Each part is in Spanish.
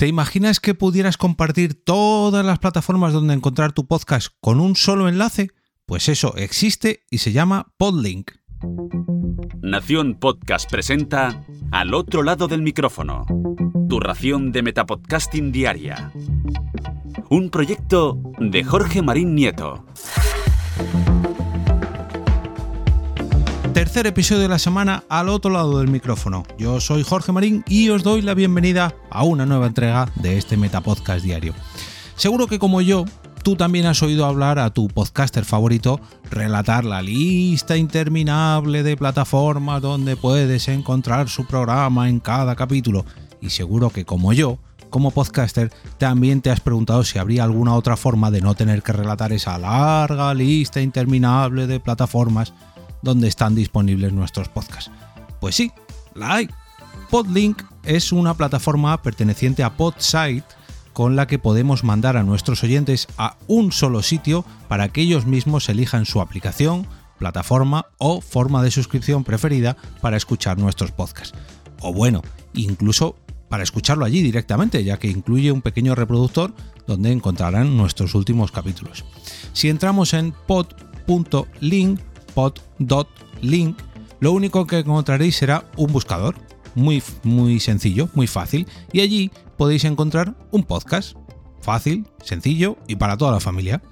¿Te imaginas que pudieras compartir todas las plataformas donde encontrar tu podcast con un solo enlace? Pues eso existe y se llama Podlink. Nación Podcast presenta Al otro lado del micrófono, tu ración de Metapodcasting Diaria. Un proyecto de Jorge Marín Nieto. Tercer episodio de la semana al otro lado del micrófono. Yo soy Jorge Marín y os doy la bienvenida a una nueva entrega de este Metapodcast diario. Seguro que como yo, tú también has oído hablar a tu podcaster favorito relatar la lista interminable de plataformas donde puedes encontrar su programa en cada capítulo. Y seguro que como yo, como podcaster, también te has preguntado si habría alguna otra forma de no tener que relatar esa larga lista interminable de plataformas donde están disponibles nuestros podcasts. Pues sí, la hay. Podlink es una plataforma perteneciente a Podsite con la que podemos mandar a nuestros oyentes a un solo sitio para que ellos mismos elijan su aplicación, plataforma o forma de suscripción preferida para escuchar nuestros podcasts. O bueno, incluso para escucharlo allí directamente, ya que incluye un pequeño reproductor donde encontrarán nuestros últimos capítulos. Si entramos en pod.link pod.link, lo único que encontraréis será un buscador, muy, muy sencillo, muy fácil, y allí podéis encontrar un podcast, fácil, sencillo y para toda la familia.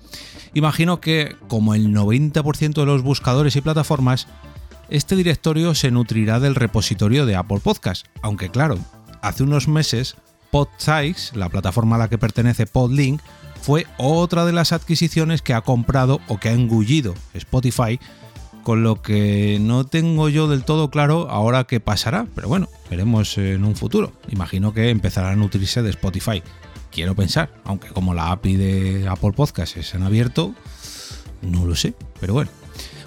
Imagino que, como el 90% de los buscadores y plataformas, este directorio se nutrirá del repositorio de Apple Podcast, aunque claro, hace unos meses Podsize, la plataforma a la que pertenece Podlink, fue otra de las adquisiciones que ha comprado o que ha engullido Spotify con lo que no tengo yo del todo claro ahora qué pasará, pero bueno, veremos en un futuro. Imagino que empezarán a nutrirse de Spotify. Quiero pensar, aunque como la API de Apple Podcasts es en abierto, no lo sé, pero bueno.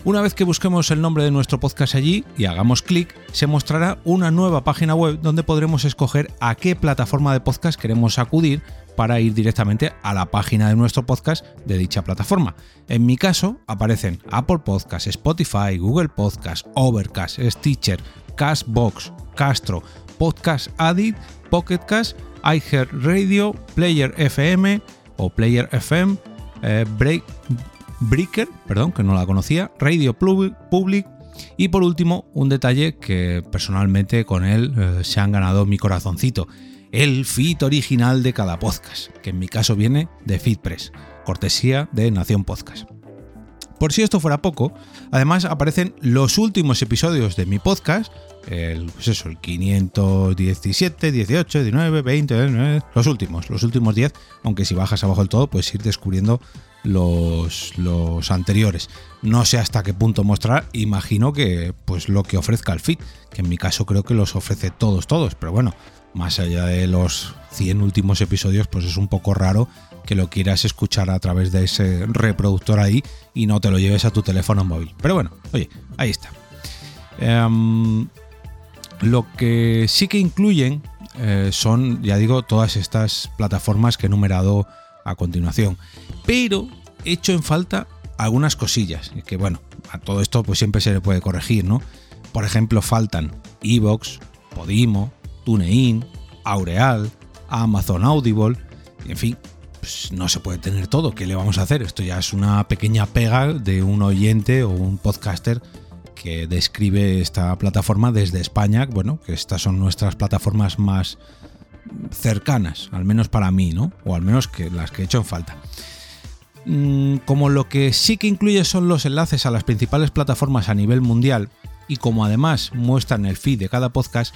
Una vez que busquemos el nombre de nuestro podcast allí y hagamos clic, se mostrará una nueva página web donde podremos escoger a qué plataforma de podcast queremos acudir para ir directamente a la página de nuestro podcast de dicha plataforma. En mi caso aparecen Apple Podcasts, Spotify, Google Podcasts, Overcast, Stitcher, Castbox, Castro, Podcast Addict, Pocket Cast, iHeartRadio, Player FM o Player FM, eh, Breaker, perdón, que no la conocía, Radio Public y por último un detalle que personalmente con él eh, se han ganado mi corazoncito el feed original de cada podcast, que en mi caso viene de FeedPress, cortesía de Nación Podcast. Por si esto fuera poco, además aparecen los últimos episodios de mi podcast, el, pues eso, el 517, 18, 19, 20, los últimos, los últimos 10, aunque si bajas abajo del todo puedes ir descubriendo los, los anteriores. No sé hasta qué punto mostrar, imagino que pues lo que ofrezca el feed, que en mi caso creo que los ofrece todos, todos, pero bueno, más allá de los 100 últimos episodios, pues es un poco raro que lo quieras escuchar a través de ese reproductor ahí y no te lo lleves a tu teléfono móvil. Pero bueno, oye, ahí está. Em, lo que sí que incluyen eh, son, ya digo, todas estas plataformas que he numerado a continuación. Pero he hecho en falta algunas cosillas, que bueno, a todo esto pues siempre se le puede corregir, ¿no? Por ejemplo, faltan Evox, Podimo, TuneIn, Aureal, Amazon Audible, en fin, pues no se puede tener todo. ¿Qué le vamos a hacer? Esto ya es una pequeña pega de un oyente o un podcaster que describe esta plataforma desde España. Bueno, que estas son nuestras plataformas más cercanas, al menos para mí, ¿no? O al menos que las que he hecho en falta. Mm, como lo que sí que incluye son los enlaces a las principales plataformas a nivel mundial y como además muestran el feed de cada podcast,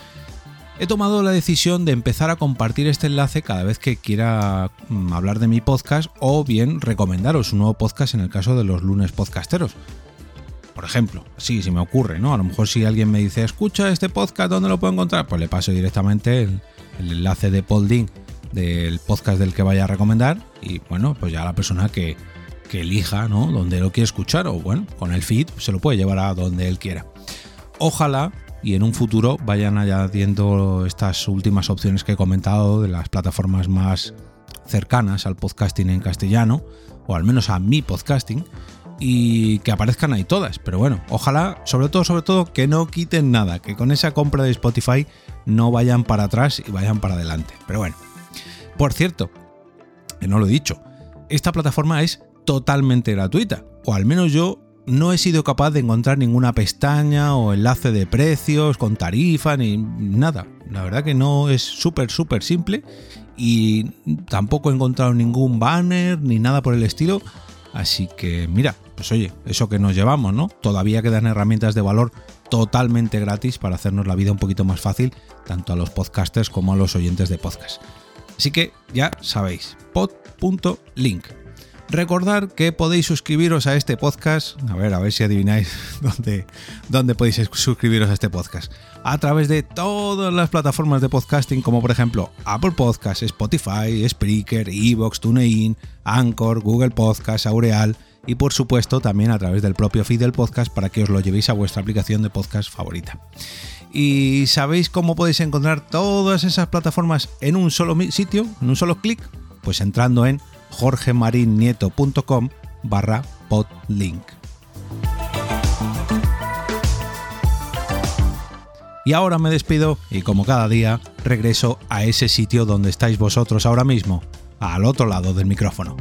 he tomado la decisión de empezar a compartir este enlace cada vez que quiera mm, hablar de mi podcast o bien recomendaros un nuevo podcast en el caso de los lunes podcasteros. Por ejemplo, sí, si me ocurre, ¿no? A lo mejor si alguien me dice, escucha este podcast, ¿dónde lo puedo encontrar? Pues le paso directamente el, enlace de Polding del podcast del que vaya a recomendar y bueno, pues ya la persona que, que elija, ¿no? Donde lo quiere escuchar o bueno, con el feed se lo puede llevar a donde él quiera. Ojalá y en un futuro vayan añadiendo estas últimas opciones que he comentado de las plataformas más cercanas al podcasting en castellano, o al menos a mi podcasting, y que aparezcan ahí todas. Pero bueno, ojalá, sobre todo, sobre todo, que no quiten nada, que con esa compra de Spotify no vayan para atrás y vayan para adelante. Pero bueno. Por cierto, que no lo he dicho, esta plataforma es totalmente gratuita, o al menos yo no he sido capaz de encontrar ninguna pestaña o enlace de precios con tarifa ni nada. La verdad que no es súper, súper simple y tampoco he encontrado ningún banner ni nada por el estilo. Así que mira, pues oye, eso que nos llevamos, ¿no? Todavía quedan herramientas de valor totalmente gratis para hacernos la vida un poquito más fácil, tanto a los podcasters como a los oyentes de podcast. Así que ya sabéis, pod.link Recordar que podéis suscribiros a este podcast. A ver, a ver si adivináis dónde, dónde podéis suscribiros a este podcast. A través de todas las plataformas de podcasting, como por ejemplo Apple Podcasts, Spotify, Spreaker, Evox, TuneIn, Anchor, Google Podcasts, Aureal y por supuesto también a través del propio feed del podcast para que os lo llevéis a vuestra aplicación de podcast favorita. ¿Y sabéis cómo podéis encontrar todas esas plataformas en un solo sitio, en un solo clic? Pues entrando en jorgemarinieto.com barra podlink. Y ahora me despido y como cada día regreso a ese sitio donde estáis vosotros ahora mismo, al otro lado del micrófono.